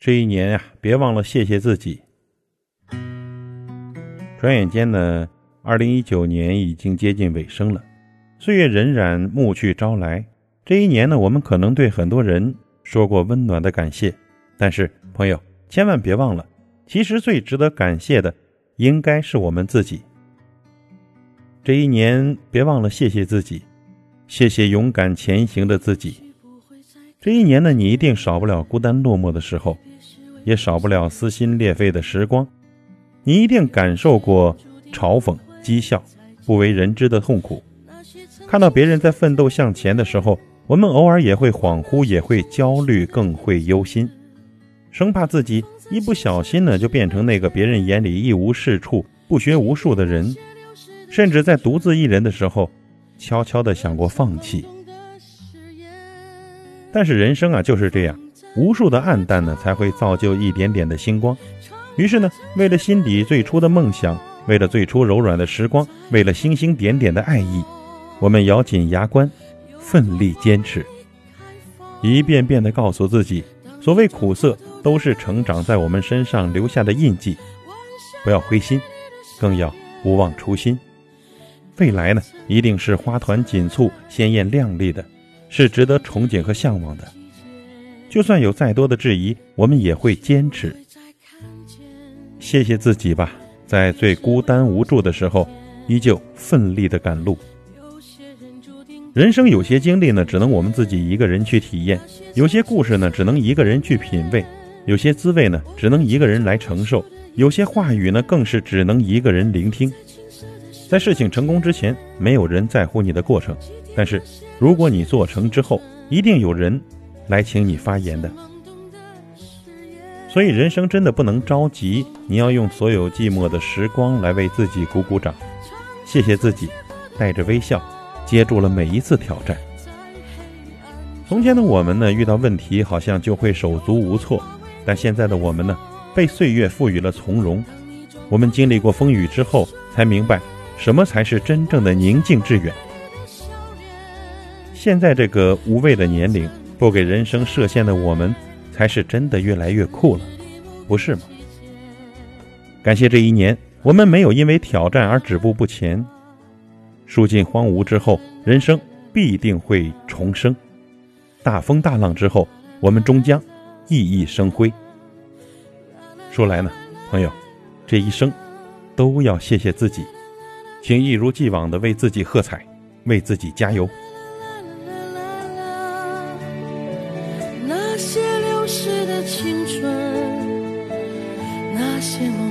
这一年呀，别忘了谢谢自己。转眼间呢，二零一九年已经接近尾声了，岁月荏苒，暮去朝来。这一年呢，我们可能对很多人说过温暖的感谢，但是朋友千万别忘了，其实最值得感谢的，应该是我们自己。这一年，别忘了谢谢自己，谢谢勇敢前行的自己。这一年呢，你一定少不了孤单落寞的时候。也少不了撕心裂肺的时光，你一定感受过嘲讽、讥笑、不为人知的痛苦。看到别人在奋斗向前的时候，我们偶尔也会恍惚，也会焦虑，更会忧心，生怕自己一不小心呢，就变成那个别人眼里一无是处、不学无术的人。甚至在独自一人的时候，悄悄地想过放弃。但是人生啊，就是这样。无数的暗淡呢，才会造就一点点的星光。于是呢，为了心底最初的梦想，为了最初柔软的时光，为了星星点点的爱意，我们咬紧牙关，奋力坚持，一遍遍地告诉自己：所谓苦涩，都是成长在我们身上留下的印记。不要灰心，更要不忘初心。未来呢，一定是花团锦簇、鲜艳亮丽的，是值得憧憬和向往的。就算有再多的质疑，我们也会坚持。谢谢自己吧，在最孤单无助的时候，依旧奋力的赶路。人生有些经历呢，只能我们自己一个人去体验；有些故事呢，只能一个人去品味；有些滋味呢，只能一个人来承受；有些话语呢，更是只能一个人聆听。在事情成功之前，没有人在乎你的过程；但是如果你做成之后，一定有人。来请你发言的，所以人生真的不能着急，你要用所有寂寞的时光来为自己鼓鼓掌，谢谢自己，带着微笑接住了每一次挑战。从前的我们呢，遇到问题好像就会手足无措，但现在的我们呢，被岁月赋予了从容。我们经历过风雨之后，才明白什么才是真正的宁静致远。现在这个无畏的年龄。不给人生设限的我们，才是真的越来越酷了，不是吗？感谢这一年，我们没有因为挑战而止步不前。树尽荒芜之后，人生必定会重生；大风大浪之后，我们终将熠熠生辉。说来呢，朋友，这一生都要谢谢自己，请一如既往的为自己喝彩，为自己加油。时的青春那些梦